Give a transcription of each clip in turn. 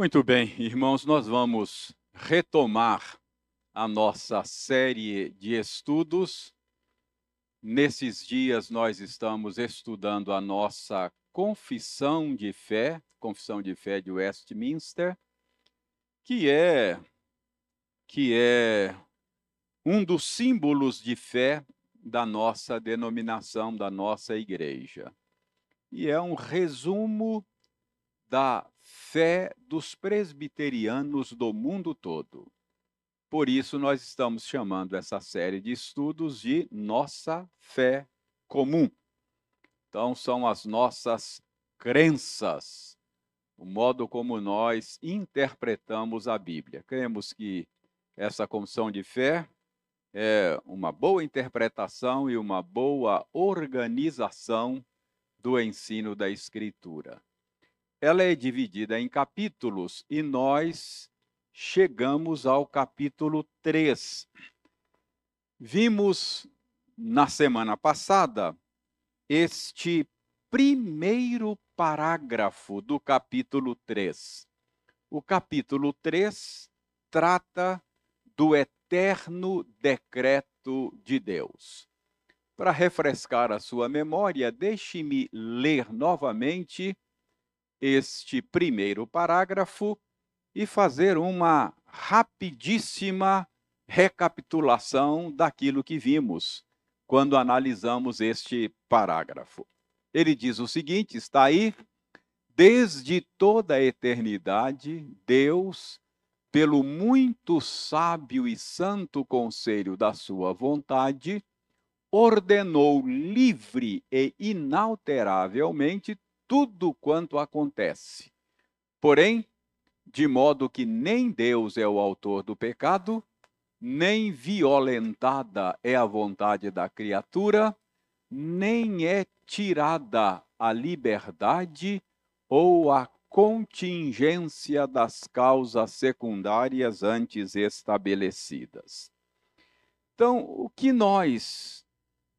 Muito bem, irmãos, nós vamos retomar a nossa série de estudos. Nesses dias nós estamos estudando a nossa confissão de fé, confissão de fé de Westminster, que é que é um dos símbolos de fé da nossa denominação, da nossa igreja. E é um resumo da fé dos presbiterianos do mundo todo. Por isso, nós estamos chamando essa série de estudos de Nossa Fé Comum. Então, são as nossas crenças, o modo como nós interpretamos a Bíblia. Cremos que essa confissão de fé é uma boa interpretação e uma boa organização do ensino da Escritura. Ela é dividida em capítulos e nós chegamos ao capítulo 3. Vimos na semana passada este primeiro parágrafo do capítulo 3. O capítulo 3 trata do eterno decreto de Deus. Para refrescar a sua memória, deixe-me ler novamente este primeiro parágrafo e fazer uma rapidíssima recapitulação daquilo que vimos quando analisamos este parágrafo. Ele diz o seguinte: está aí, desde toda a eternidade, Deus, pelo muito sábio e santo conselho da sua vontade, ordenou livre e inalteravelmente tudo quanto acontece. Porém, de modo que nem Deus é o autor do pecado, nem violentada é a vontade da criatura, nem é tirada a liberdade ou a contingência das causas secundárias antes estabelecidas. Então, o que nós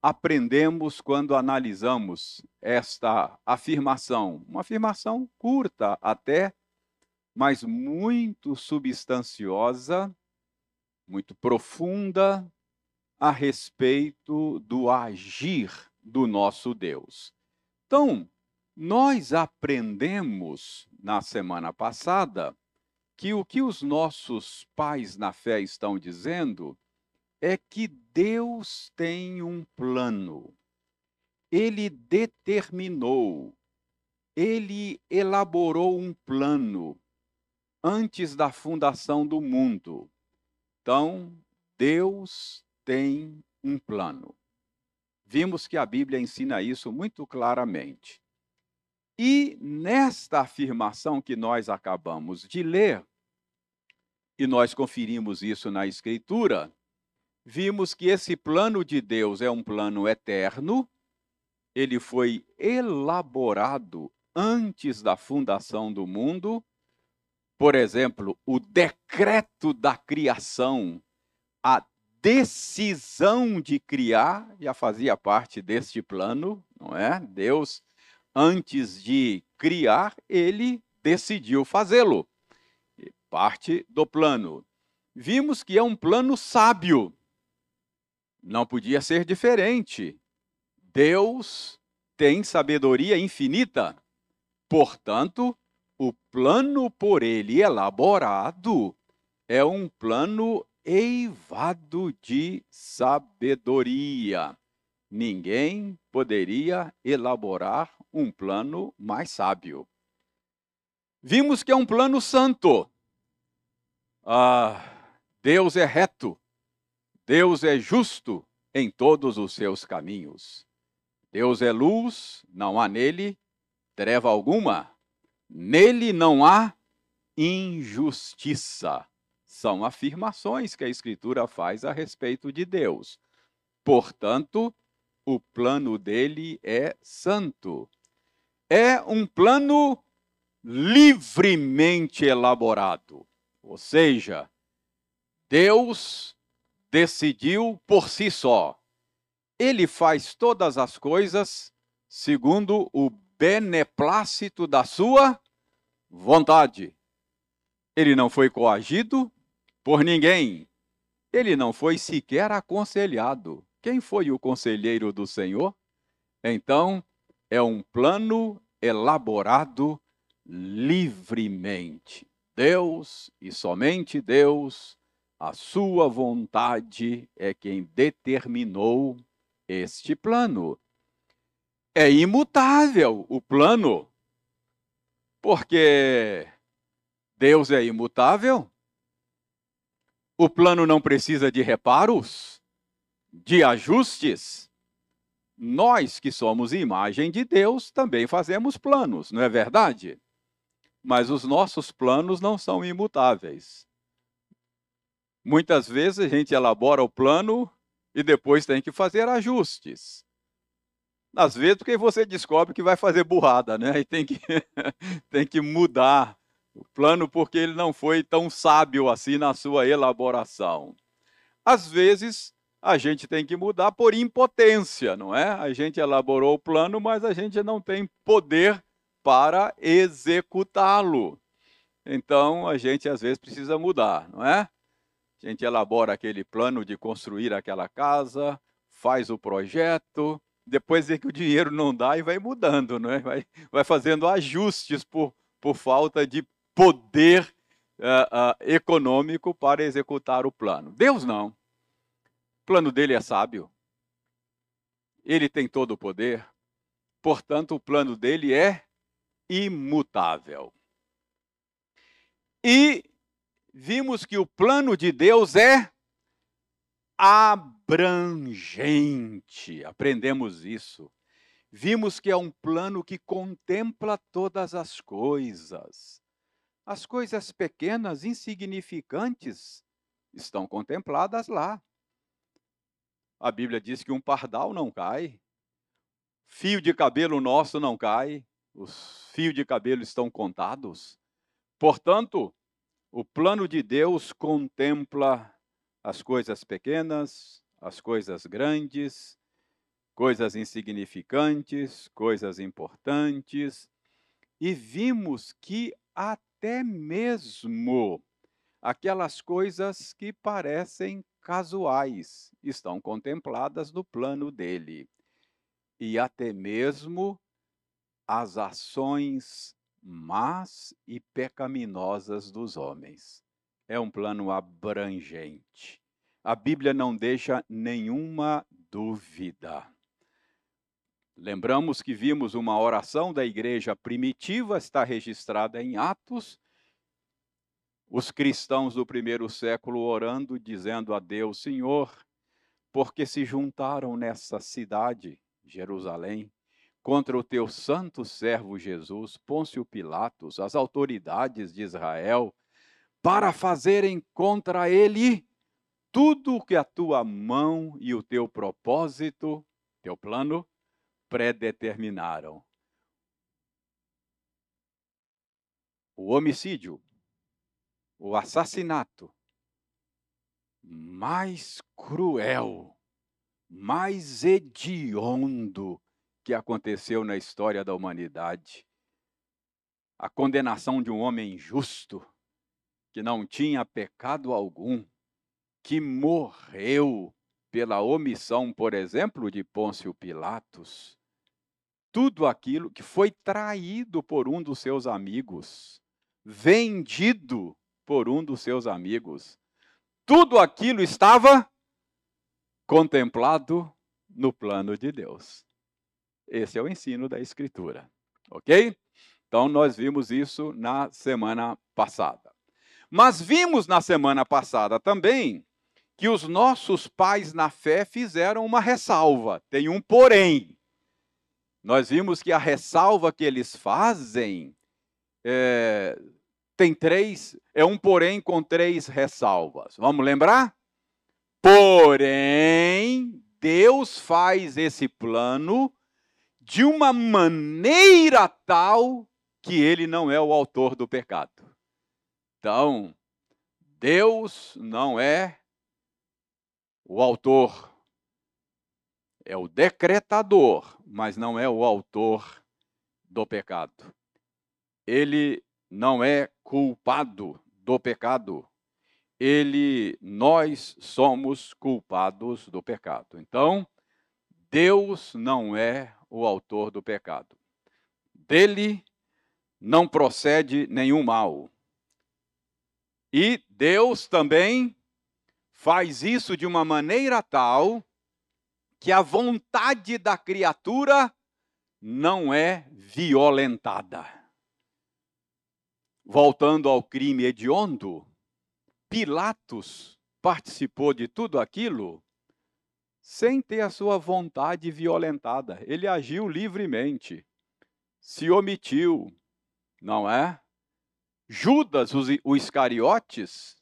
aprendemos quando analisamos esta afirmação? Uma afirmação curta até, mas muito substanciosa, muito profunda a respeito do agir do nosso Deus. Então, nós aprendemos na semana passada que o que os nossos pais na fé estão dizendo é que Deus tem um plano. Ele determinou, ele elaborou um plano antes da fundação do mundo. Então, Deus tem um plano. Vimos que a Bíblia ensina isso muito claramente. E nesta afirmação que nós acabamos de ler, e nós conferimos isso na Escritura, vimos que esse plano de Deus é um plano eterno, ele foi elaborado antes da fundação do mundo. Por exemplo, o decreto da criação, a decisão de criar já fazia parte deste plano, não é? Deus, antes de criar, ele decidiu fazê-lo. Parte do plano. Vimos que é um plano sábio. Não podia ser diferente. Deus tem sabedoria infinita. Portanto, o plano por ele elaborado é um plano eivado de sabedoria. Ninguém poderia elaborar um plano mais sábio. Vimos que é um plano santo. Ah, Deus é reto. Deus é justo em todos os seus caminhos. Deus é luz, não há nele treva alguma. Nele não há injustiça. São afirmações que a Escritura faz a respeito de Deus. Portanto, o plano dele é santo. É um plano livremente elaborado. Ou seja, Deus decidiu por si só. Ele faz todas as coisas segundo o beneplácito da sua vontade. Ele não foi coagido por ninguém. Ele não foi sequer aconselhado. Quem foi o conselheiro do Senhor? Então, é um plano elaborado livremente. Deus e somente Deus, a sua vontade é quem determinou este plano. É imutável o plano, porque Deus é imutável. O plano não precisa de reparos, de ajustes. Nós que somos imagem de Deus também fazemos planos, não é verdade? Mas os nossos planos não são imutáveis. Muitas vezes a gente elabora o plano e depois tem que fazer ajustes. Às vezes porque você descobre que vai fazer burrada, né? E tem que, tem que mudar o plano porque ele não foi tão sábio assim na sua elaboração. Às vezes, a gente tem que mudar por impotência, não é? A gente elaborou o plano, mas a gente não tem poder para executá-lo. Então, a gente às vezes precisa mudar, não é? A gente elabora aquele plano de construir aquela casa, faz o projeto, depois vê que o dinheiro não dá e vai mudando, não é? Vai, vai fazendo ajustes por, por falta de poder uh, uh, econômico para executar o plano. Deus não. O plano dele é sábio. Ele tem todo o poder. Portanto, o plano dele é imutável. E vimos que o plano de Deus é abrangente. Aprendemos isso. Vimos que é um plano que contempla todas as coisas. As coisas pequenas, insignificantes, estão contempladas lá. A Bíblia diz que um pardal não cai, fio de cabelo nosso não cai, os fios de cabelo estão contados. Portanto, o plano de Deus contempla as coisas pequenas, as coisas grandes, coisas insignificantes, coisas importantes, e vimos que até mesmo aquelas coisas que parecem casuais estão contempladas no plano dele. E até mesmo as ações más e pecaminosas dos homens. É um plano abrangente. A Bíblia não deixa nenhuma dúvida. Lembramos que vimos uma oração da igreja primitiva, está registrada em Atos. Os cristãos do primeiro século orando, dizendo a Deus: Senhor, porque se juntaram nessa cidade, Jerusalém, contra o teu santo servo Jesus, Pôncio Pilatos, as autoridades de Israel, para fazerem contra ele tudo o que a tua mão e o teu propósito, teu plano, predeterminaram. O homicídio, o assassinato mais cruel, mais hediondo que aconteceu na história da humanidade. A condenação de um homem justo, que não tinha pecado algum, que morreu pela omissão, por exemplo, de Pôncio Pilatos, tudo aquilo que foi traído por um dos seus amigos, vendido por um dos seus amigos. Tudo aquilo estava contemplado no plano de Deus. Esse é o ensino da Escritura, ok? Então, nós vimos isso na semana passada. Mas vimos na semana passada também que os nossos pais na fé fizeram uma ressalva, tem um porém. Nós vimos que a ressalva que eles fazem é, tem três, é um porém com três ressalvas. Vamos lembrar? Porém, Deus faz esse plano de uma maneira tal que ele não é o autor do pecado. Então, Deus não é o autor é o decretador, mas não é o autor do pecado. Ele não é culpado do pecado. Ele, nós somos culpados do pecado. Então, Deus não é o autor do pecado. Dele não procede nenhum mal. E Deus também faz isso de uma maneira tal que a vontade da criatura não é violentada. Voltando ao crime hediondo, Pilatos participou de tudo aquilo sem ter a sua vontade violentada. Ele agiu livremente, se omitiu, não é? Judas, o Iscariotes,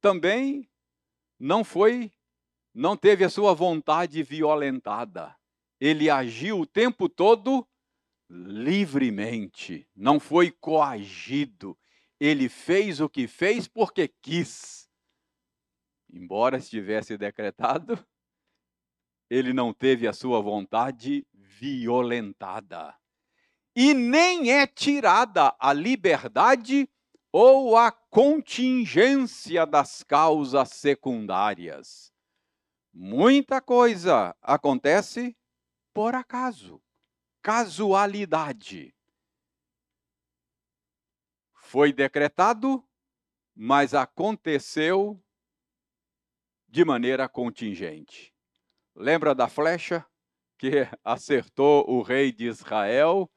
também não foi, não teve a sua vontade violentada. Ele agiu o tempo todo livremente, não foi coagido. Ele fez o que fez porque quis. Embora estivesse decretado, ele não teve a sua vontade violentada. E nem é tirada a liberdade ou a contingência das causas secundárias. Muita coisa acontece por acaso, casualidade. Foi decretado, mas aconteceu de maneira contingente. Lembra da flecha que acertou o rei de Israel?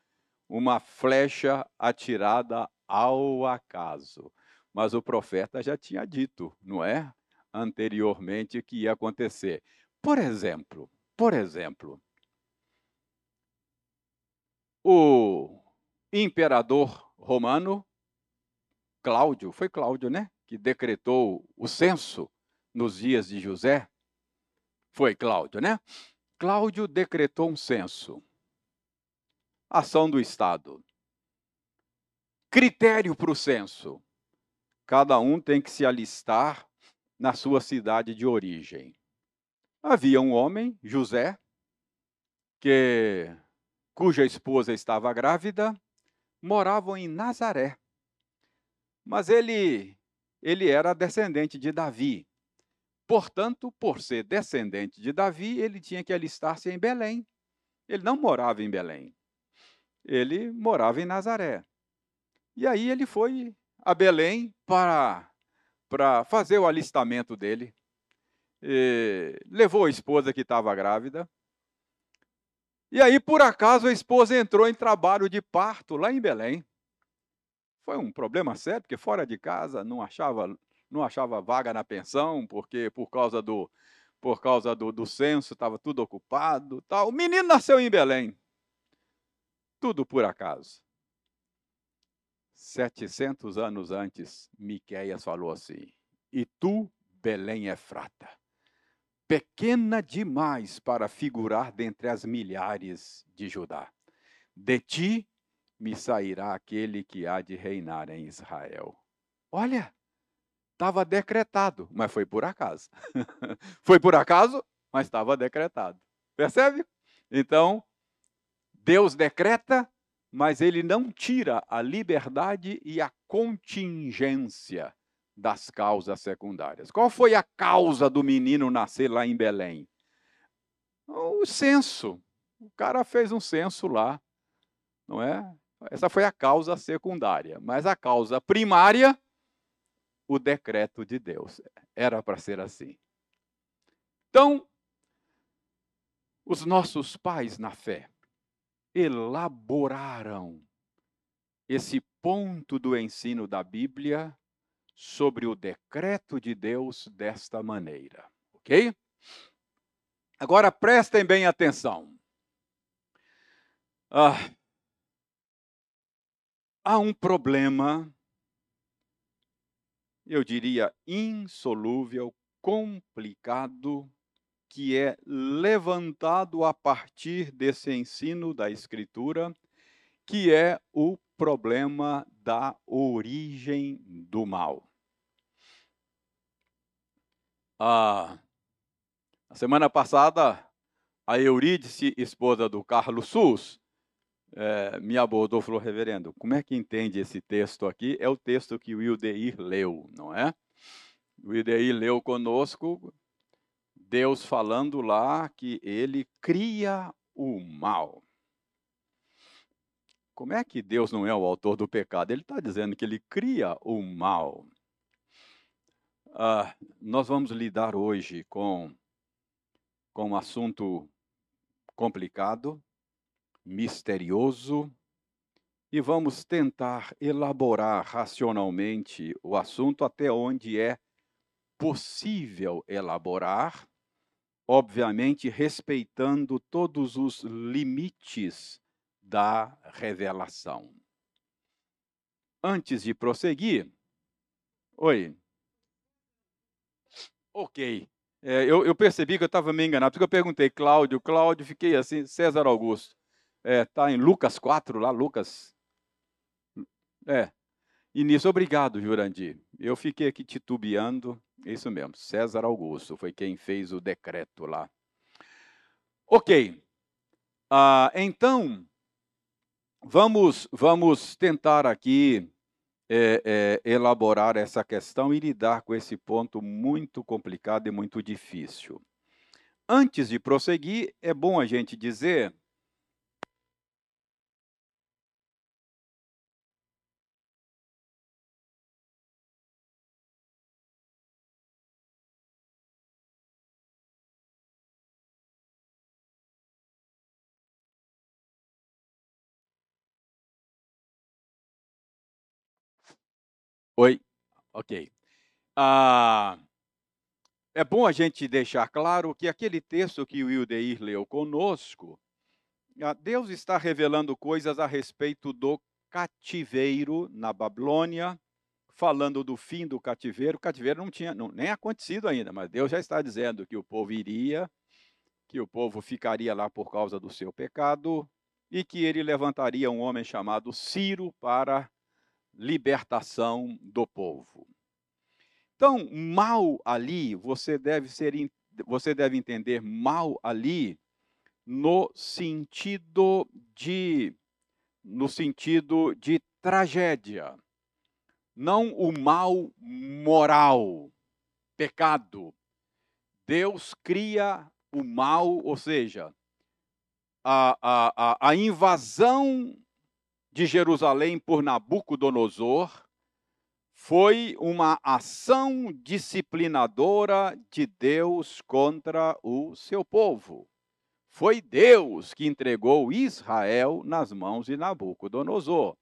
Uma flecha atirada ao acaso. Mas o profeta já tinha dito, não é? Anteriormente que ia acontecer. Por exemplo, por exemplo, o imperador romano Cláudio, foi Cláudio, né, que decretou o censo nos dias de José. Foi Cláudio, né? Cláudio decretou um censo. Ação do Estado. Critério para o censo: cada um tem que se alistar na sua cidade de origem. Havia um homem, José, que cuja esposa estava grávida, moravam em Nazaré. Mas ele ele era descendente de Davi. Portanto, por ser descendente de Davi, ele tinha que alistar-se em Belém. Ele não morava em Belém. Ele morava em Nazaré. E aí ele foi a Belém para, para fazer o alistamento dele. E levou a esposa que estava grávida. E aí, por acaso, a esposa entrou em trabalho de parto lá em Belém. Foi um problema sério, porque fora de casa não achava, não achava vaga na pensão, porque por causa do, por causa do, do censo estava tudo ocupado. Tal. O menino nasceu em Belém. Tudo por acaso. 700 anos antes, Miqueias falou assim: E tu, Belém Efrata, pequena demais para figurar dentre as milhares de Judá. De ti me sairá aquele que há de reinar em Israel. Olha, estava decretado, mas foi por acaso. foi por acaso, mas estava decretado. Percebe? Então, Deus decreta, mas ele não tira a liberdade e a contingência das causas secundárias. Qual foi a causa do menino nascer lá em Belém? O censo. O cara fez um censo lá, não é? Essa foi a causa secundária, mas a causa primária, o decreto de Deus. Era para ser assim. Então, os nossos pais na fé, elaboraram esse ponto do ensino da Bíblia sobre o decreto de Deus desta maneira, ok? Agora prestem bem atenção. Ah, há um problema, eu diria insolúvel, complicado, que é levantado a partir desse ensino da Escritura, que é o problema da origem do mal. Ah, a semana passada, a Eurídice, esposa do Carlos Sus, é, me abordou falou, reverendo, como é que entende esse texto aqui? É o texto que o Wildeir leu, não é? O Wildeir leu conosco, Deus falando lá que ele cria o mal. Como é que Deus não é o autor do pecado? Ele está dizendo que ele cria o mal. Ah, nós vamos lidar hoje com, com um assunto complicado, misterioso, e vamos tentar elaborar racionalmente o assunto até onde é possível elaborar, obviamente respeitando todos os limites da revelação. Antes de prosseguir, oi. Ok. É, eu, eu, percebi que eu estava me enganando, porque eu perguntei Cláudio, Cláudio, fiquei assim, César Augusto. Está é, em Lucas 4, lá, Lucas. É. E nisso, obrigado, Jurandir. Eu fiquei aqui titubeando, isso mesmo, César Augusto foi quem fez o decreto lá. Ok. Ah, então, Vamos, vamos tentar aqui é, é, elaborar essa questão e lidar com esse ponto muito complicado e muito difícil. Antes de prosseguir, é bom a gente dizer Oi, ok. Ah, é bom a gente deixar claro que aquele texto que o Wildeir leu conosco, ah, Deus está revelando coisas a respeito do cativeiro na Babilônia, falando do fim do cativeiro. O cativeiro não tinha não, nem acontecido ainda, mas Deus já está dizendo que o povo iria, que o povo ficaria lá por causa do seu pecado e que ele levantaria um homem chamado Ciro para libertação do povo. Então, mal ali, você deve ser você deve entender mal ali no sentido de no sentido de tragédia. Não o mal moral, pecado. Deus cria o mal, ou seja, a, a, a, invasão de Jerusalém por Nabucodonosor foi uma ação disciplinadora de Deus contra o seu povo. Foi Deus que entregou Israel nas mãos de Nabucodonosor.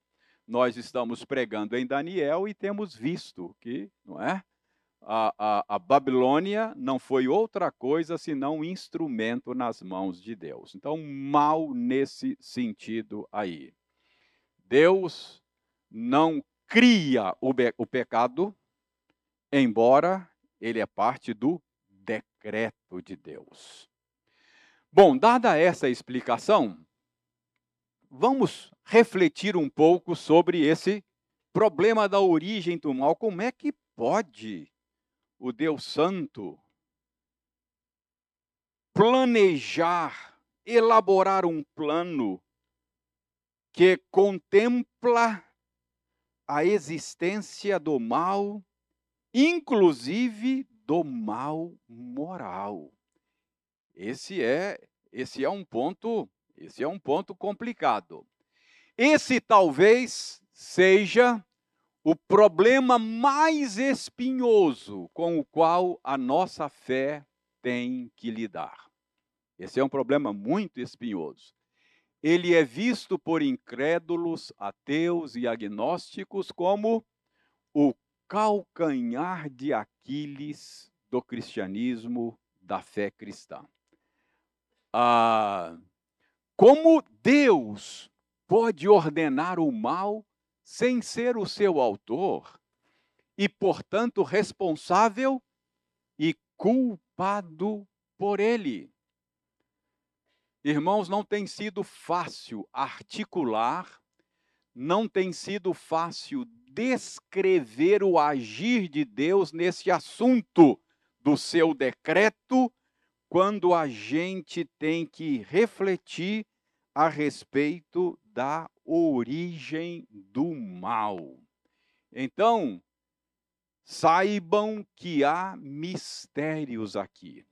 Nós estamos pregando em Daniel e temos visto que, não é? A, a, a, Babilônia não foi outra coisa senão um instrumento nas mãos de Deus. Então, mal nesse sentido aí. Deus não cria o, o pecado, embora ele é parte do decreto de Deus. Bom, dada essa explicação, vamos refletir um pouco sobre esse problema da origem do mal. Como é que pode o Deus Santo planejar, elaborar um plano que contempla a existência do mal, inclusive do mal moral. Esse é esse é um ponto, esse é um ponto complicado. Esse talvez seja o problema mais espinhoso com o qual a nossa fé tem que lidar. Esse é um problema muito espinhoso ele é visto por incrédulos, ateus e agnósticos como o calcanhar de Aquiles do cristianismo, da fé cristã. Ah, como Deus pode ordenar o mal sem ser o seu autor e, portanto, responsável e culpado por ele? Irmãos, não tem sido fácil articular, não tem sido fácil descrever o agir de Deus nesse assunto do seu decreto, quando a gente tem que refletir a respeito da origem do mal. Então, saibam que há mistérios aqui.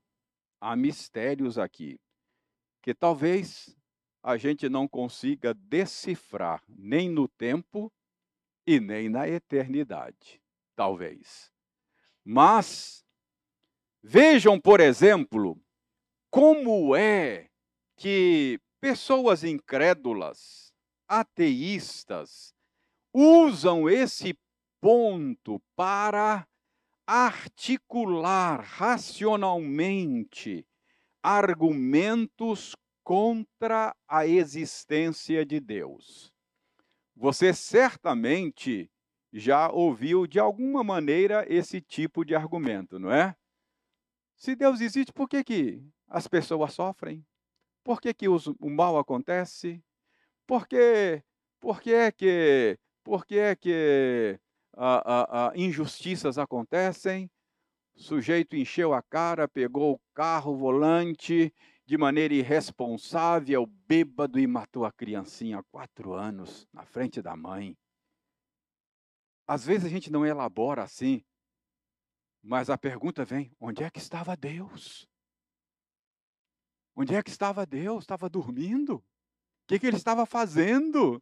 Há mistérios aqui que talvez a gente não consiga decifrar nem no tempo e nem na eternidade, talvez. Mas vejam, por exemplo, como é que pessoas incrédulas, ateístas, usam esse ponto para articular racionalmente argumentos contra a existência de Deus. Você certamente já ouviu de alguma maneira esse tipo de argumento, não é? Se Deus existe, por que, que as pessoas sofrem? Por que, que os, o mal acontece? Por que, por que, é que, por que, é que a, a, a injustiças acontecem? Sujeito encheu a cara, pegou o carro, o volante, de maneira irresponsável, bêbado e matou a criancinha há quatro anos na frente da mãe. Às vezes a gente não elabora assim, mas a pergunta vem: onde é que estava Deus? Onde é que estava Deus? Estava dormindo? O que, que ele estava fazendo?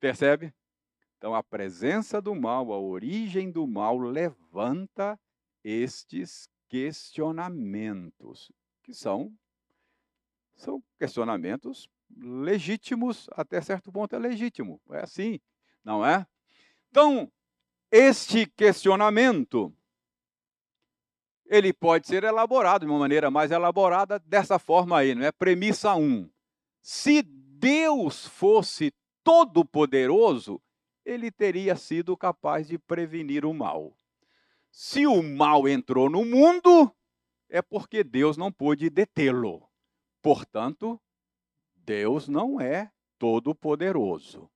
Percebe? Então, a presença do mal, a origem do mal, levanta estes questionamentos, que são, são questionamentos legítimos, até certo ponto é legítimo, é assim, não é? Então, este questionamento, ele pode ser elaborado de uma maneira mais elaborada dessa forma aí, não é? Premissa 1. Se Deus fosse todo-poderoso, ele teria sido capaz de prevenir o mal. Se o mal entrou no mundo, é porque Deus não pôde detê-lo. Portanto, Deus não é todo-poderoso.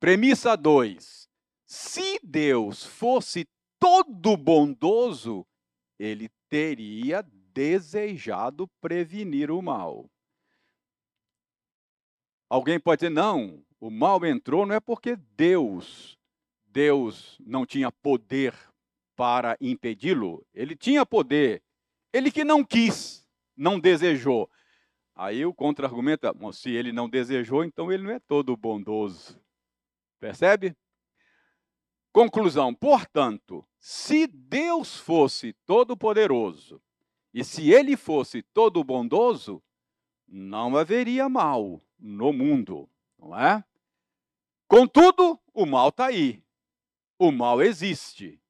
Premissa 2. Se Deus fosse todo bondoso, ele teria desejado prevenir o mal. Alguém pode dizer, não, o mal entrou não é porque Deus, Deus não tinha poder para impedi-lo. Ele tinha poder, ele que não quis, não desejou. Aí o contra-argumento, é, se ele não desejou, então ele não é todo bondoso. Percebe? Conclusão: portanto, se Deus fosse todo-poderoso e se ele fosse todo bondoso, não haveria mal no mundo, não é? Contudo, o mal está aí. O mal existe.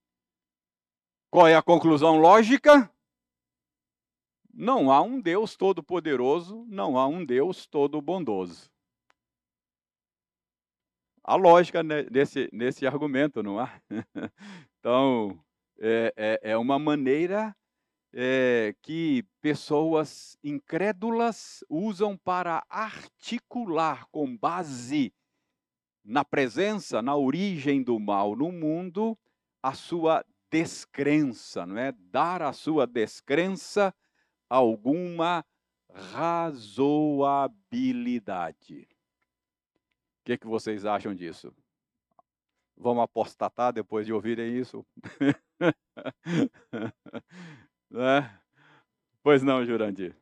Qual é a conclusão lógica? Não há um Deus todo-poderoso, não há um Deus todo-bondoso a lógica nesse, nesse argumento, não há? então, é, é, é, uma maneira é, que pessoas incrédulas usam para articular com base na presença, na origem do mal no mundo, a sua descrença, não é? Dar à sua descrença alguma razoabilidade. O que, que vocês acham disso? Vamos apostatar depois de ouvirem isso? né? Pois não, Jurandir.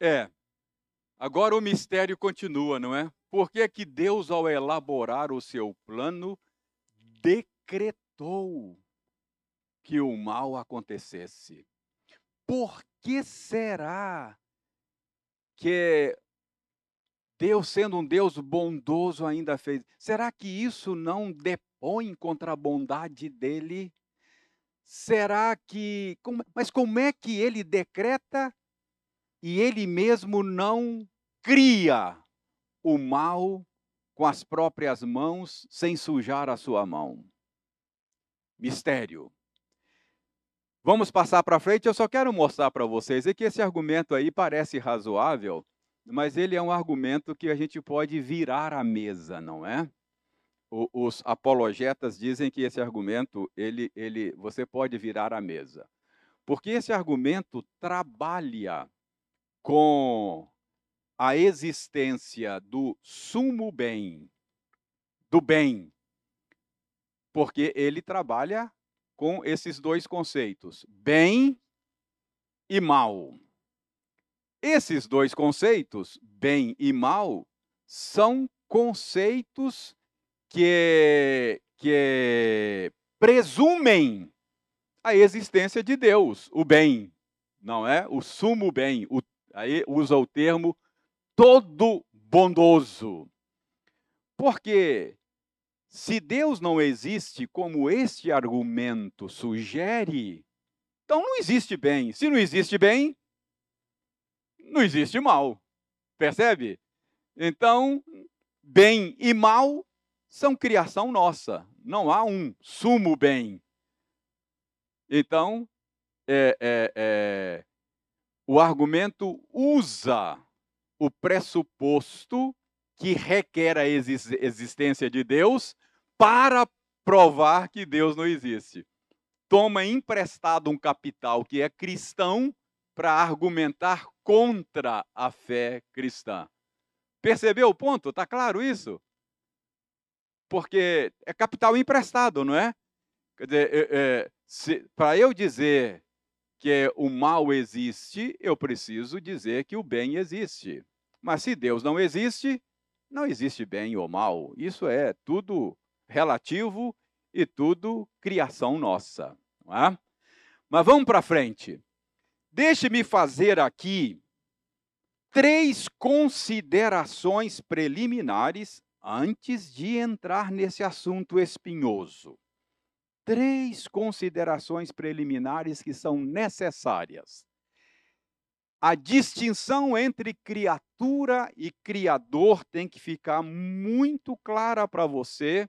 É. Agora o mistério continua, não é? Por que, é que Deus, ao elaborar o seu plano, decretou que o mal acontecesse? Por que será que Deus, sendo um Deus bondoso, ainda fez. Será que isso não depõe contra a bondade dele? Será que. Mas como é que ele decreta e ele mesmo não cria o mal com as próprias mãos, sem sujar a sua mão? Mistério. Vamos passar para frente. Eu só quero mostrar para vocês que esse argumento aí parece razoável, mas ele é um argumento que a gente pode virar a mesa, não é? os apologetas dizem que esse argumento ele, ele, você pode virar a mesa, porque esse argumento trabalha com a existência do sumo bem, do bem, porque ele trabalha com esses dois conceitos, bem e mal. Esses dois conceitos, bem e mal, são conceitos que, que presumem a existência de Deus, o bem, não é? O sumo bem. O, aí usa o termo todo bondoso. Porque se Deus não existe como este argumento sugere, então não existe bem. Se não existe bem, não existe mal. Percebe? Então, bem e mal são criação nossa. Não há um sumo bem. Então, é, é, é, o argumento usa o pressuposto que requer a existência de Deus para provar que Deus não existe. Toma emprestado um capital que é cristão para argumentar contra a fé cristã. Percebeu o ponto? Está claro isso? Porque é capital emprestado, não é? Quer dizer, é, é, para eu dizer que o mal existe, eu preciso dizer que o bem existe. Mas se Deus não existe, não existe bem ou mal. Isso é tudo relativo e tudo criação nossa. É? Mas vamos para frente. Deixe-me fazer aqui três considerações preliminares antes de entrar nesse assunto espinhoso. Três considerações preliminares que são necessárias a distinção entre criatura e criador tem que ficar muito clara para você,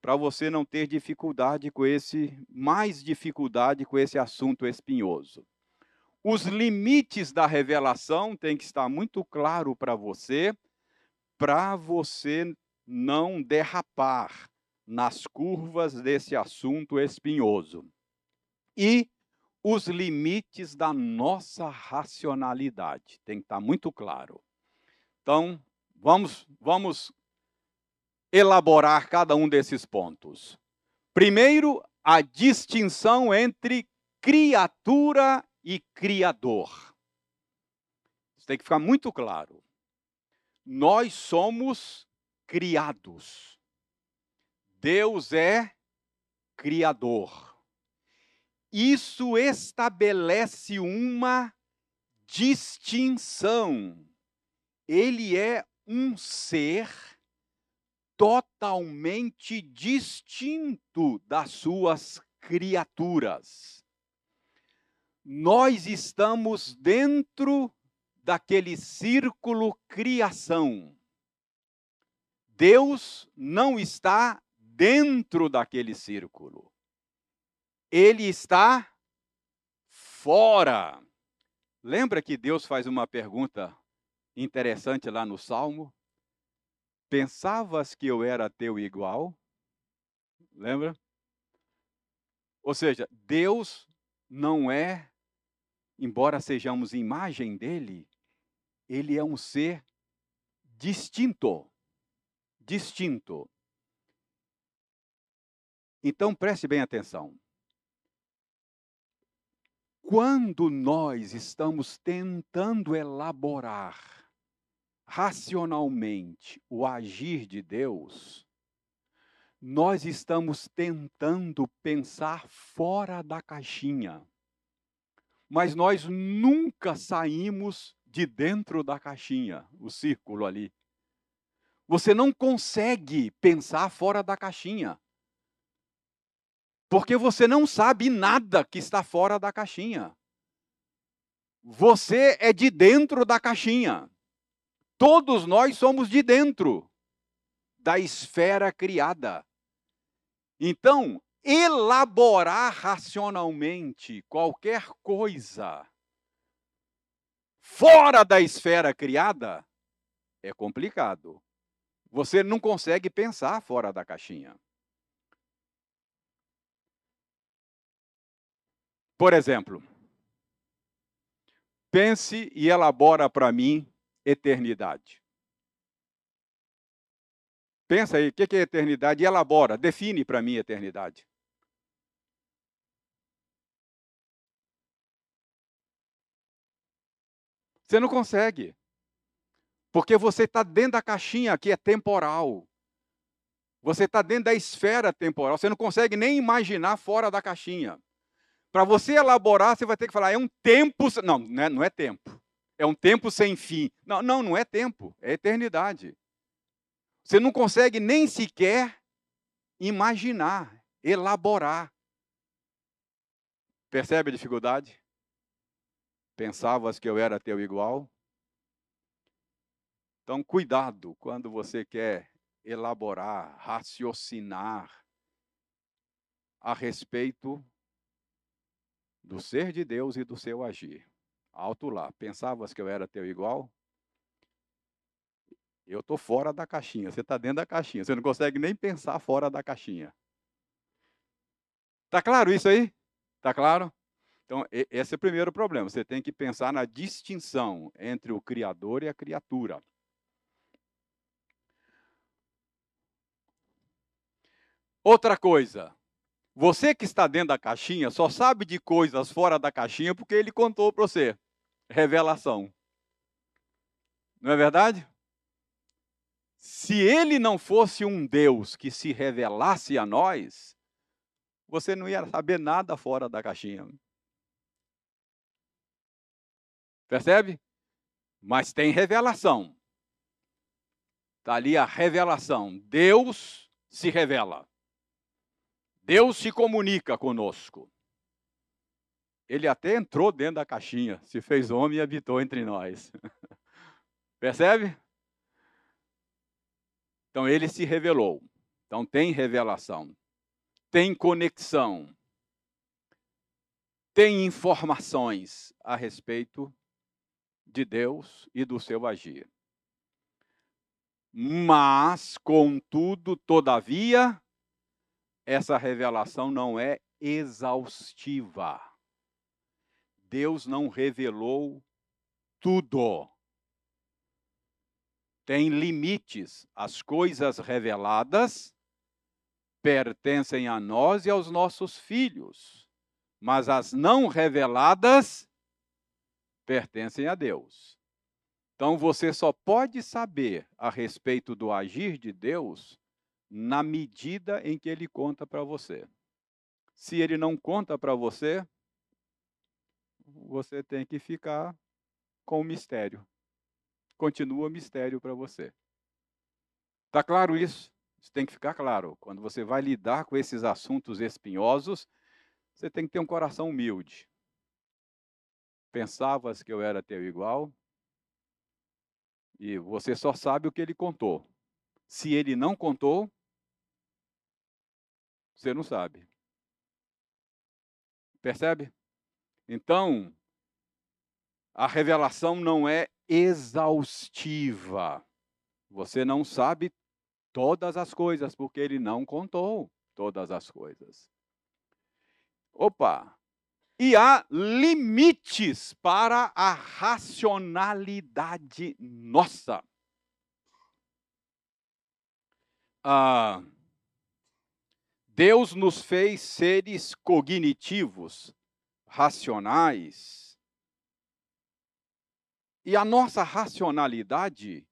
para você não ter dificuldade com esse, mais dificuldade com esse assunto espinhoso. Os limites da revelação têm que estar muito claro para você, para você não derrapar nas curvas desse assunto espinhoso. E os limites da nossa racionalidade. Tem que estar muito claro. Então, vamos, vamos elaborar cada um desses pontos. Primeiro, a distinção entre criatura e criador. Isso tem que ficar muito claro. Nós somos criados. Deus é criador isso estabelece uma distinção. Ele é um ser totalmente distinto das suas criaturas. Nós estamos dentro daquele círculo criação. Deus não está dentro daquele círculo ele está fora. Lembra que Deus faz uma pergunta interessante lá no Salmo? Pensavas que eu era teu igual? Lembra? Ou seja, Deus não é, embora sejamos imagem dele, ele é um ser distinto. Distinto. Então preste bem atenção. Quando nós estamos tentando elaborar racionalmente o agir de Deus, nós estamos tentando pensar fora da caixinha. Mas nós nunca saímos de dentro da caixinha, o círculo ali. Você não consegue pensar fora da caixinha. Porque você não sabe nada que está fora da caixinha. Você é de dentro da caixinha. Todos nós somos de dentro da esfera criada. Então, elaborar racionalmente qualquer coisa fora da esfera criada é complicado. Você não consegue pensar fora da caixinha. Por exemplo, pense e elabora para mim eternidade. Pensa aí, o que é eternidade? Elabora, define para mim eternidade. Você não consegue. Porque você está dentro da caixinha que é temporal. Você está dentro da esfera temporal. Você não consegue nem imaginar fora da caixinha. Para você elaborar, você vai ter que falar, é um tempo. Não, não é, não é tempo. É um tempo sem fim. Não, não, não é tempo. É eternidade. Você não consegue nem sequer imaginar, elaborar. Percebe a dificuldade? Pensavas que eu era teu igual? Então, cuidado quando você quer elaborar, raciocinar a respeito do ser de Deus e do seu agir. Alto lá. Pensavas que eu era teu igual? Eu estou fora da caixinha. Você está dentro da caixinha. Você não consegue nem pensar fora da caixinha. Tá claro isso aí? Tá claro? Então, esse é o primeiro problema. Você tem que pensar na distinção entre o Criador e a criatura. Outra coisa, você que está dentro da caixinha só sabe de coisas fora da caixinha porque ele contou para você. Revelação. Não é verdade? Se ele não fosse um Deus que se revelasse a nós, você não ia saber nada fora da caixinha. Percebe? Mas tem revelação. Está ali a revelação. Deus se revela. Deus se comunica conosco. Ele até entrou dentro da caixinha, se fez homem e habitou entre nós. Percebe? Então ele se revelou. Então tem revelação. Tem conexão. Tem informações a respeito de Deus e do seu agir. Mas, contudo, todavia, essa revelação não é exaustiva. Deus não revelou tudo. Tem limites. As coisas reveladas pertencem a nós e aos nossos filhos, mas as não reveladas pertencem a Deus. Então você só pode saber a respeito do agir de Deus na medida em que ele conta para você. Se ele não conta para você, você tem que ficar com o mistério. Continua mistério para você. Tá claro isso? Isso tem que ficar claro. Quando você vai lidar com esses assuntos espinhosos, você tem que ter um coração humilde. Pensavas que eu era teu igual? E você só sabe o que ele contou. Se ele não contou, você não sabe. Percebe? Então, a revelação não é exaustiva. Você não sabe todas as coisas, porque ele não contou todas as coisas. Opa, e há limites para a racionalidade nossa. Ah, Deus nos fez seres cognitivos, racionais. E a nossa racionalidade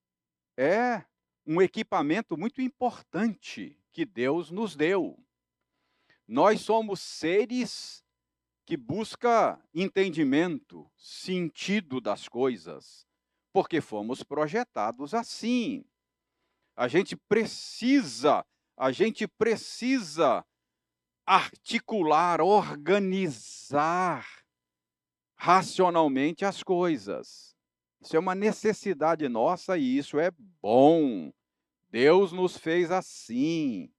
é um equipamento muito importante que Deus nos deu. Nós somos seres que busca entendimento, sentido das coisas, porque fomos projetados assim. A gente precisa, a gente precisa articular, organizar racionalmente as coisas. Isso é uma necessidade nossa e isso é bom. Deus nos fez assim.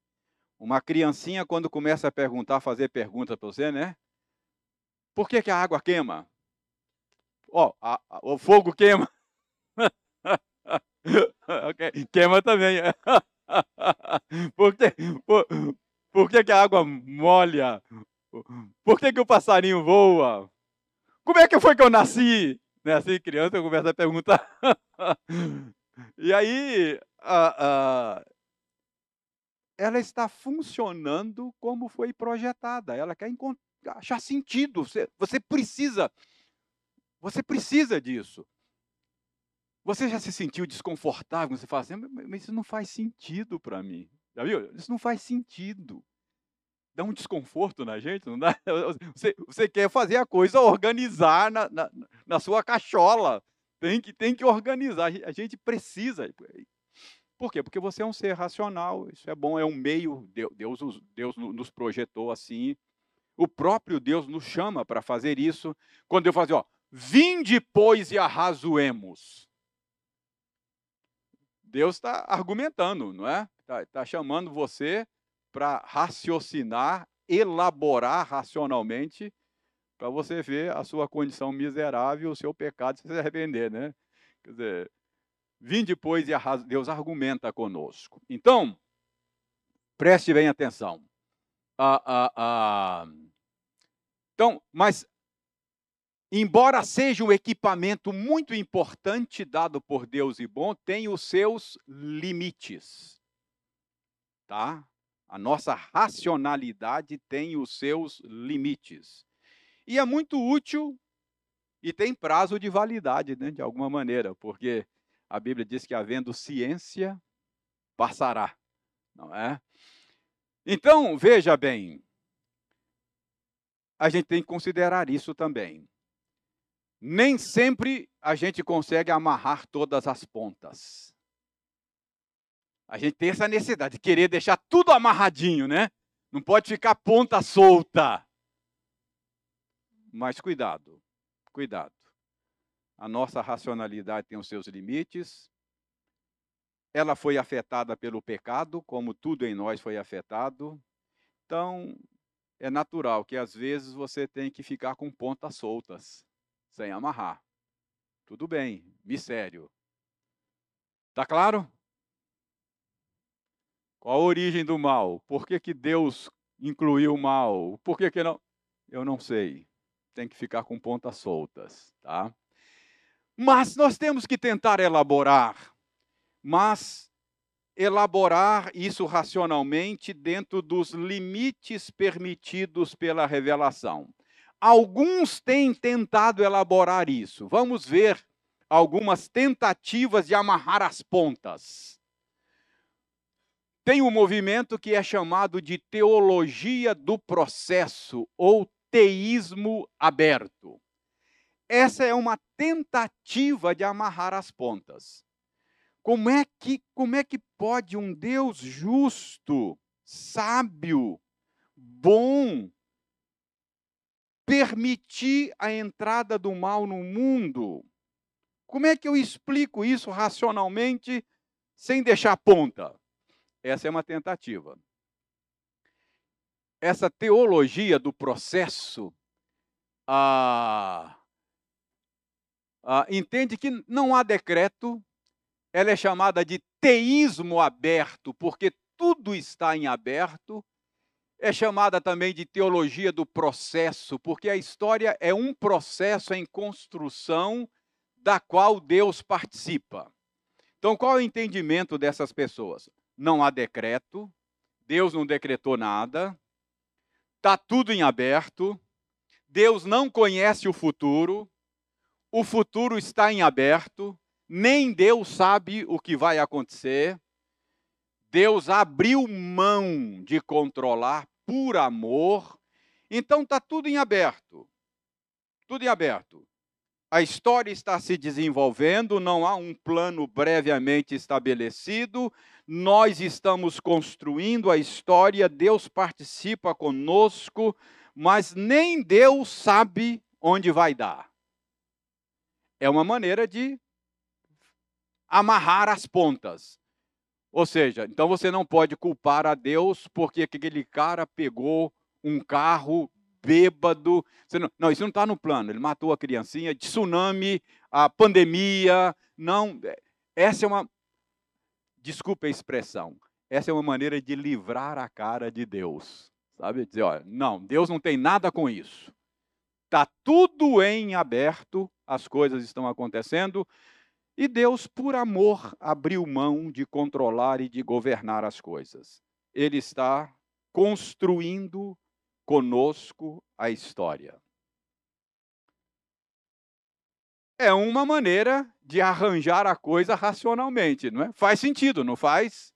Uma criancinha, quando começa a perguntar, fazer pergunta para você, né? Por que, que a água queima? Ó, oh, o fogo queima. okay. Queima também. por, que, por, por que, que a água molha? Por que, que o passarinho voa? Como é que foi que eu nasci? Né? Assim, criança, eu começo a perguntar. e aí, a, a, ela está funcionando como foi projetada. Ela quer achar sentido. Você, você precisa, você precisa disso. Você já se sentiu desconfortável? Você fala assim, mas isso não faz sentido para mim. Já viu? Isso não faz sentido. Dá um desconforto na gente, não dá? Você, você quer fazer a coisa organizar na, na, na sua cachola. Tem que, tem que organizar. A gente precisa. Por quê? Porque você é um ser racional, isso é bom, é um meio, Deus, Deus nos projetou assim. O próprio Deus nos chama para fazer isso. Quando eu falo assim, ó, vinde, pois, e arrazoemos. Deus está argumentando, não é? Está tá chamando você para raciocinar, elaborar racionalmente, para você ver a sua condição miserável, o seu pecado, se arrepender, né? Quer dizer, vim depois e Deus argumenta conosco. Então, preste bem atenção. Ah, ah, ah. Então, mas embora seja um equipamento muito importante dado por Deus e bom, tem os seus limites. Tá? A nossa racionalidade tem os seus limites. E é muito útil e tem prazo de validade, né, de alguma maneira, porque a Bíblia diz que havendo ciência, passará, não é? Então, veja bem, a gente tem que considerar isso também nem sempre a gente consegue amarrar todas as pontas. A gente tem essa necessidade de querer deixar tudo amarradinho, né? Não pode ficar ponta solta. Mas cuidado, cuidado. A nossa racionalidade tem os seus limites. Ela foi afetada pelo pecado, como tudo em nós foi afetado. Então, é natural que às vezes você tem que ficar com pontas soltas sem amarrar. Tudo bem, mistério. Tá claro? Qual a origem do mal? Por que, que Deus incluiu o mal? Por que, que não? Eu não sei. Tem que ficar com pontas soltas, tá? Mas nós temos que tentar elaborar. Mas elaborar isso racionalmente dentro dos limites permitidos pela revelação. Alguns têm tentado elaborar isso. Vamos ver algumas tentativas de amarrar as pontas. Tem um movimento que é chamado de teologia do processo ou teísmo aberto. Essa é uma tentativa de amarrar as pontas. Como é que como é que pode um Deus justo, sábio, bom, permitir a entrada do mal no mundo. Como é que eu explico isso racionalmente sem deixar ponta? Essa é uma tentativa. Essa teologia do processo ah, ah, entende que não há decreto, ela é chamada de teísmo aberto, porque tudo está em aberto é chamada também de teologia do processo, porque a história é um processo em construção da qual Deus participa. Então, qual é o entendimento dessas pessoas? Não há decreto, Deus não decretou nada, está tudo em aberto, Deus não conhece o futuro, o futuro está em aberto, nem Deus sabe o que vai acontecer. Deus abriu mão de controlar por amor. Então está tudo em aberto. Tudo em aberto. a história está se desenvolvendo, não há um plano brevemente estabelecido, nós estamos construindo a história, Deus participa conosco, mas nem Deus sabe onde vai dar. É uma maneira de amarrar as pontas. Ou seja, então você não pode culpar a Deus porque aquele cara pegou um carro bêbado. Não, não, isso não está no plano. Ele matou a criancinha, tsunami, a pandemia. Não, essa é uma. Desculpe a expressão. Essa é uma maneira de livrar a cara de Deus. Sabe? Dizer, olha, não, Deus não tem nada com isso. Está tudo em aberto, as coisas estão acontecendo, e Deus, por amor, abriu mão de controlar e de governar as coisas. Ele está construindo conosco a história. É uma maneira de arranjar a coisa racionalmente, não é? Faz sentido, não faz?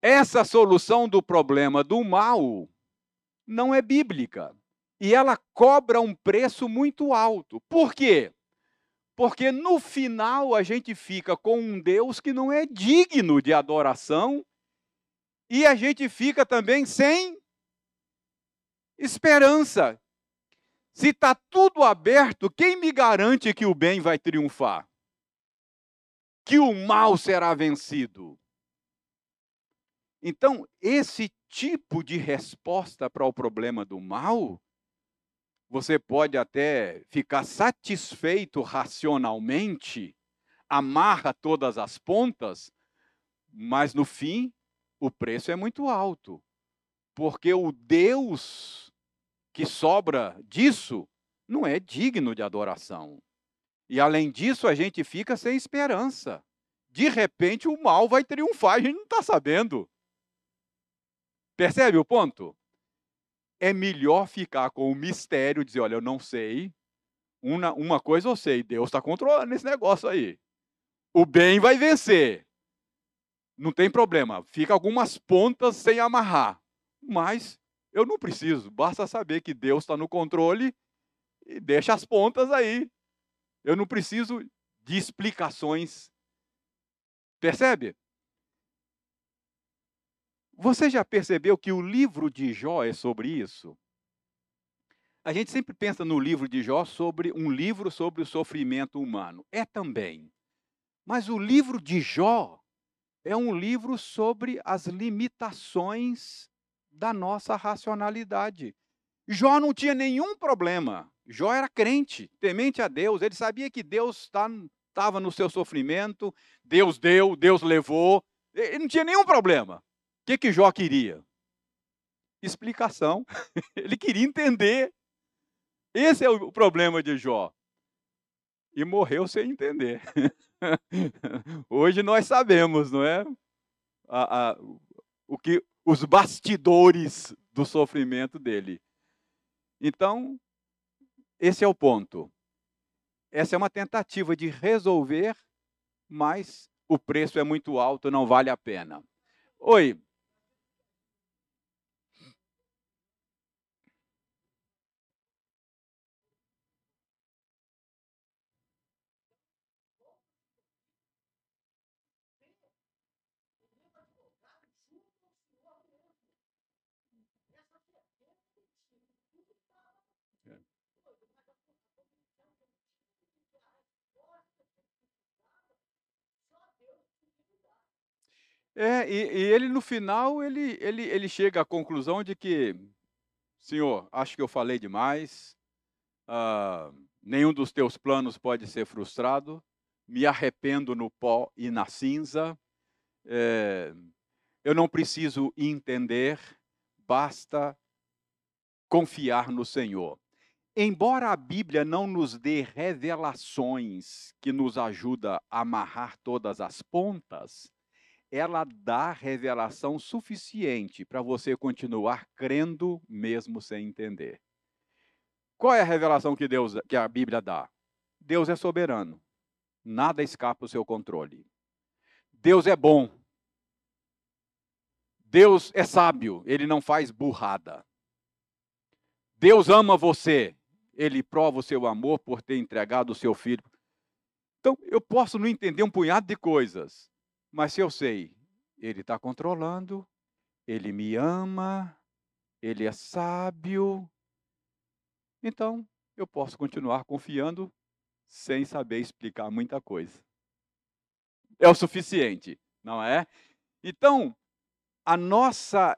Essa solução do problema do mal não é bíblica. E ela cobra um preço muito alto. Por quê? Porque no final a gente fica com um Deus que não é digno de adoração e a gente fica também sem esperança. Se está tudo aberto, quem me garante que o bem vai triunfar? Que o mal será vencido? Então, esse tipo de resposta para o problema do mal, você pode até ficar satisfeito racionalmente, amarra todas as pontas, mas no fim o preço é muito alto. Porque o Deus que sobra disso não é digno de adoração. E além disso, a gente fica sem esperança. De repente, o mal vai triunfar, a gente não está sabendo. Percebe o ponto? É melhor ficar com o mistério, dizer: olha, eu não sei. Uma, uma coisa eu sei, Deus está controlando esse negócio aí. O bem vai vencer não tem problema, fica algumas pontas sem amarrar, mas eu não preciso, basta saber que Deus está no controle e deixa as pontas aí. Eu não preciso de explicações. Percebe? Você já percebeu que o livro de Jó é sobre isso? A gente sempre pensa no livro de Jó sobre um livro sobre o sofrimento humano. É também. Mas o livro de Jó é um livro sobre as limitações da nossa racionalidade. Jó não tinha nenhum problema. Jó era crente, temente a Deus. Ele sabia que Deus estava tá, no seu sofrimento, Deus deu, Deus levou. Ele não tinha nenhum problema. Que, que Jó queria? Explicação. Ele queria entender. Esse é o problema de Jó. E morreu sem entender. Hoje nós sabemos, não é? A, a, o que os bastidores do sofrimento dele. Então, esse é o ponto. Essa é uma tentativa de resolver, mas o preço é muito alto, não vale a pena. Oi, É, e, e, ele no final, ele, ele, ele chega à conclusão de que, Senhor, acho que eu falei demais, uh, nenhum dos teus planos pode ser frustrado, me arrependo no pó e na cinza, é, eu não preciso entender, basta confiar no Senhor. Embora a Bíblia não nos dê revelações que nos ajuda a amarrar todas as pontas, ela dá revelação suficiente para você continuar crendo mesmo sem entender. Qual é a revelação que Deus, que a Bíblia dá? Deus é soberano. Nada escapa do seu controle. Deus é bom. Deus é sábio, ele não faz burrada. Deus ama você, ele prova o seu amor por ter entregado o seu filho. Então, eu posso não entender um punhado de coisas, mas se eu sei, ele está controlando, ele me ama, ele é sábio, então eu posso continuar confiando sem saber explicar muita coisa. É o suficiente, não é? Então, a nossa,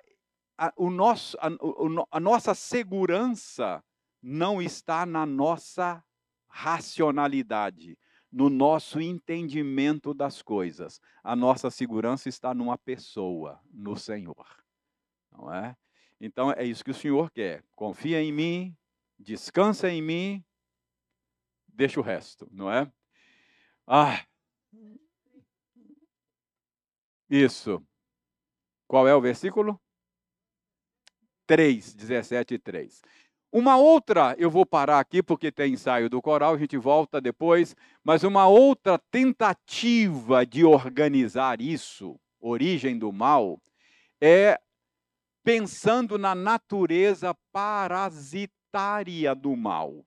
a, o nosso, a, o, a nossa segurança não está na nossa racionalidade, no nosso entendimento das coisas. A nossa segurança está numa pessoa, no Senhor. Não é? Então é isso que o Senhor quer. Confia em mim, descansa em mim, deixa o resto, não é? Ah. Isso. Qual é o versículo? 3, 17 e 3. Uma outra, eu vou parar aqui porque tem ensaio do coral, a gente volta depois, mas uma outra tentativa de organizar isso, origem do mal, é pensando na natureza parasitária do mal.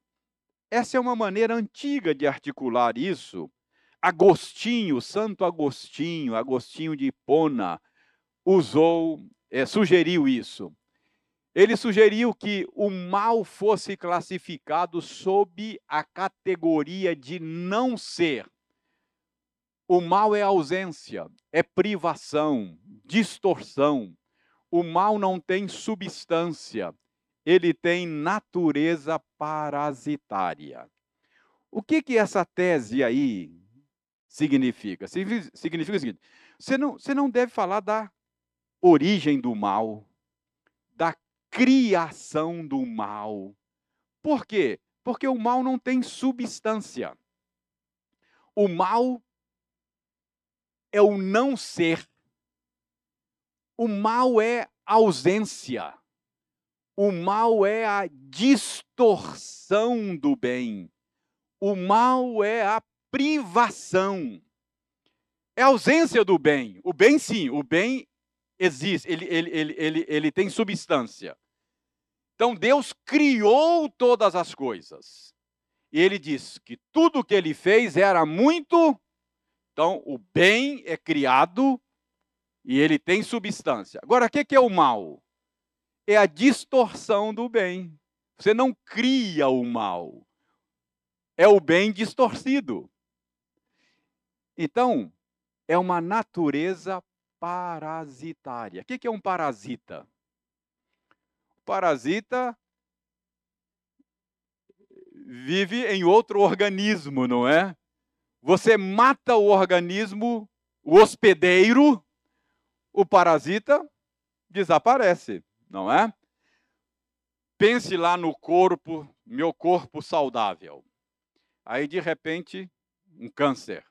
Essa é uma maneira antiga de articular isso. Agostinho, Santo Agostinho, Agostinho de Hipona, usou, é, sugeriu isso. Ele sugeriu que o mal fosse classificado sob a categoria de não ser. O mal é ausência, é privação, distorção. O mal não tem substância, ele tem natureza parasitária. O que, que essa tese aí significa? Significa o seguinte: você não, você não deve falar da origem do mal, criação do mal. Por quê? Porque o mal não tem substância. O mal é o não ser. O mal é ausência. O mal é a distorção do bem. O mal é a privação. É a ausência do bem. O bem, sim, o bem existe, ele, ele, ele, ele, ele tem substância. Então Deus criou todas as coisas. E ele diz que tudo o que ele fez era muito. Então o bem é criado e ele tem substância. Agora, o que é o mal? É a distorção do bem. Você não cria o mal. É o bem distorcido. Então, é uma natureza parasitária. O que é um parasita? Parasita vive em outro organismo, não é? Você mata o organismo, o hospedeiro, o parasita desaparece, não é? Pense lá no corpo, meu corpo saudável. Aí, de repente, um câncer.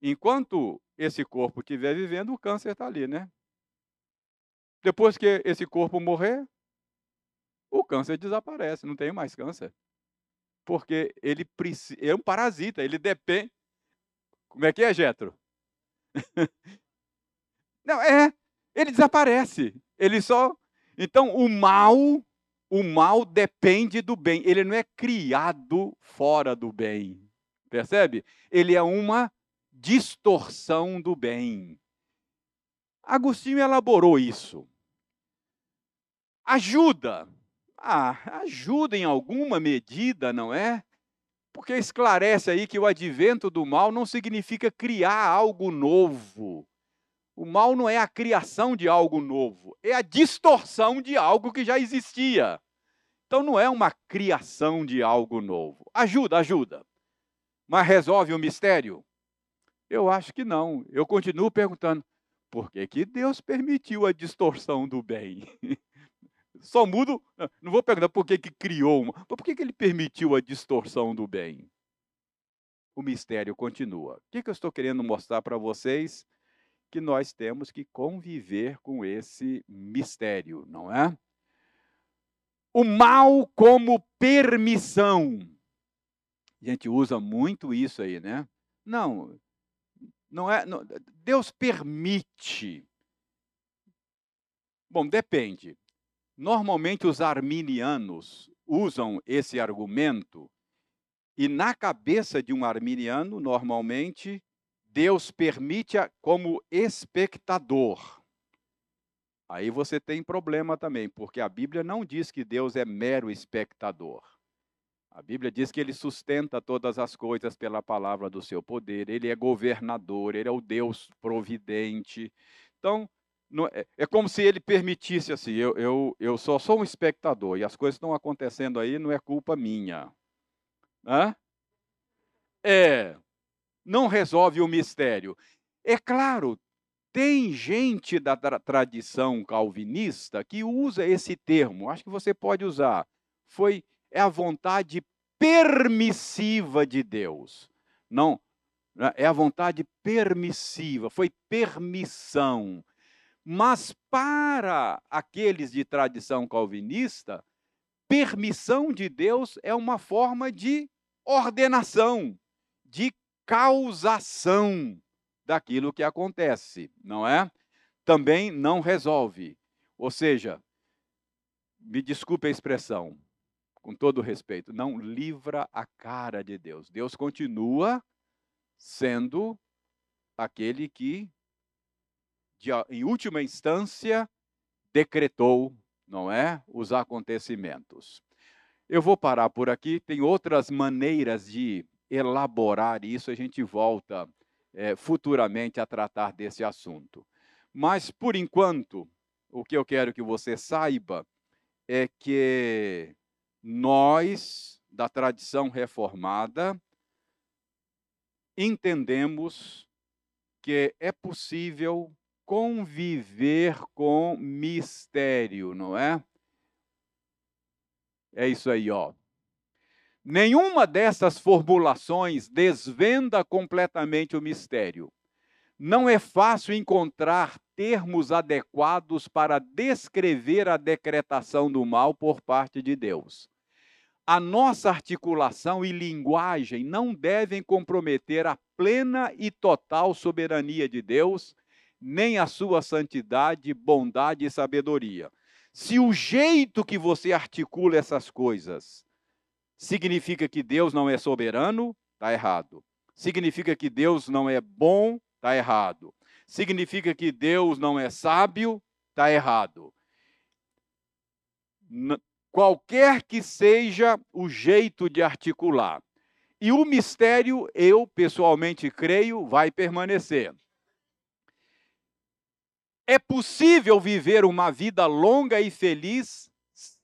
Enquanto esse corpo estiver vivendo, o câncer está ali, né? Depois que esse corpo morrer, o câncer desaparece, não tem mais câncer. Porque ele é um parasita, ele depende. Como é que é, Getro? não, é, ele desaparece. Ele só. Então, o mal, o mal depende do bem. Ele não é criado fora do bem. Percebe? Ele é uma distorção do bem. Agostinho elaborou isso. Ajuda. Ah, ajuda em alguma medida, não é? Porque esclarece aí que o advento do mal não significa criar algo novo. O mal não é a criação de algo novo, é a distorção de algo que já existia. Então não é uma criação de algo novo. Ajuda, ajuda. Mas resolve o mistério? Eu acho que não. Eu continuo perguntando: por que, que Deus permitiu a distorção do bem? Só mudo, não vou perguntar por que, que criou uma, por que, que ele permitiu a distorção do bem? O mistério continua. O que, que eu estou querendo mostrar para vocês? Que nós temos que conviver com esse mistério, não é? O mal como permissão. A gente usa muito isso aí, né? Não, não é, não, Deus permite. Bom, depende. Normalmente os arminianos usam esse argumento, e na cabeça de um arminiano, normalmente, Deus permite como espectador. Aí você tem problema também, porque a Bíblia não diz que Deus é mero espectador. A Bíblia diz que ele sustenta todas as coisas pela palavra do seu poder, ele é governador, ele é o Deus providente. Então, é, é, como se ele permitisse assim: eu, eu, eu só sou um espectador e as coisas estão acontecendo aí, não é culpa minha. É, não resolve o mistério. É claro, tem gente da tra tradição calvinista que usa esse termo, acho que você pode usar. Foi é a vontade permissiva de Deus. Não, né, é a vontade permissiva, foi permissão. Mas para aqueles de tradição calvinista, permissão de Deus é uma forma de ordenação, de causação daquilo que acontece, não é? Também não resolve. Ou seja, me desculpe a expressão, com todo respeito, não livra a cara de Deus. Deus continua sendo aquele que de, em última instância, decretou, não é, os acontecimentos. Eu vou parar por aqui, tem outras maneiras de elaborar isso, a gente volta é, futuramente a tratar desse assunto. Mas, por enquanto, o que eu quero que você saiba é que nós, da tradição reformada, entendemos que é possível conviver com mistério, não é? É isso aí, ó. Nenhuma dessas formulações desvenda completamente o mistério. Não é fácil encontrar termos adequados para descrever a decretação do mal por parte de Deus. A nossa articulação e linguagem não devem comprometer a plena e total soberania de Deus nem a sua santidade, bondade e sabedoria. Se o jeito que você articula essas coisas significa que Deus não é soberano, está errado. Significa que Deus não é bom, está errado. Significa que Deus não é sábio, está errado. qualquer que seja o jeito de articular. E o mistério, eu pessoalmente creio, vai permanecer. É possível viver uma vida longa e feliz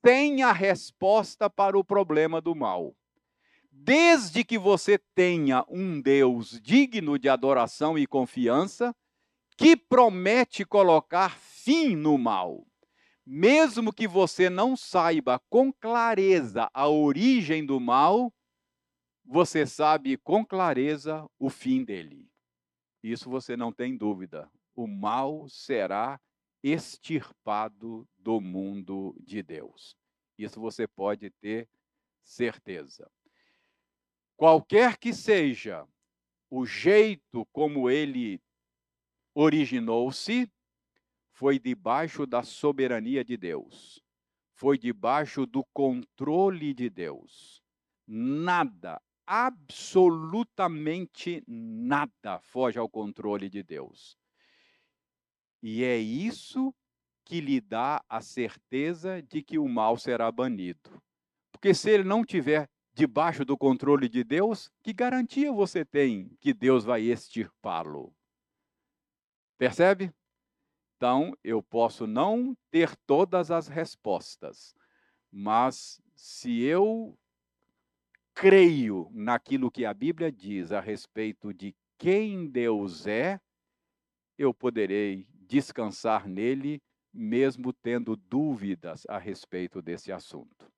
sem a resposta para o problema do mal. Desde que você tenha um Deus digno de adoração e confiança, que promete colocar fim no mal. Mesmo que você não saiba com clareza a origem do mal, você sabe com clareza o fim dele. Isso você não tem dúvida o mal será extirpado do mundo de Deus. Isso você pode ter certeza. Qualquer que seja o jeito como ele originou-se, foi debaixo da soberania de Deus, foi debaixo do controle de Deus. Nada, absolutamente nada foge ao controle de Deus. E é isso que lhe dá a certeza de que o mal será banido. Porque se ele não tiver debaixo do controle de Deus, que garantia você tem que Deus vai extirpá-lo? Percebe? Então, eu posso não ter todas as respostas, mas se eu creio naquilo que a Bíblia diz a respeito de quem Deus é, eu poderei descansar nele, mesmo tendo dúvidas a respeito desse assunto.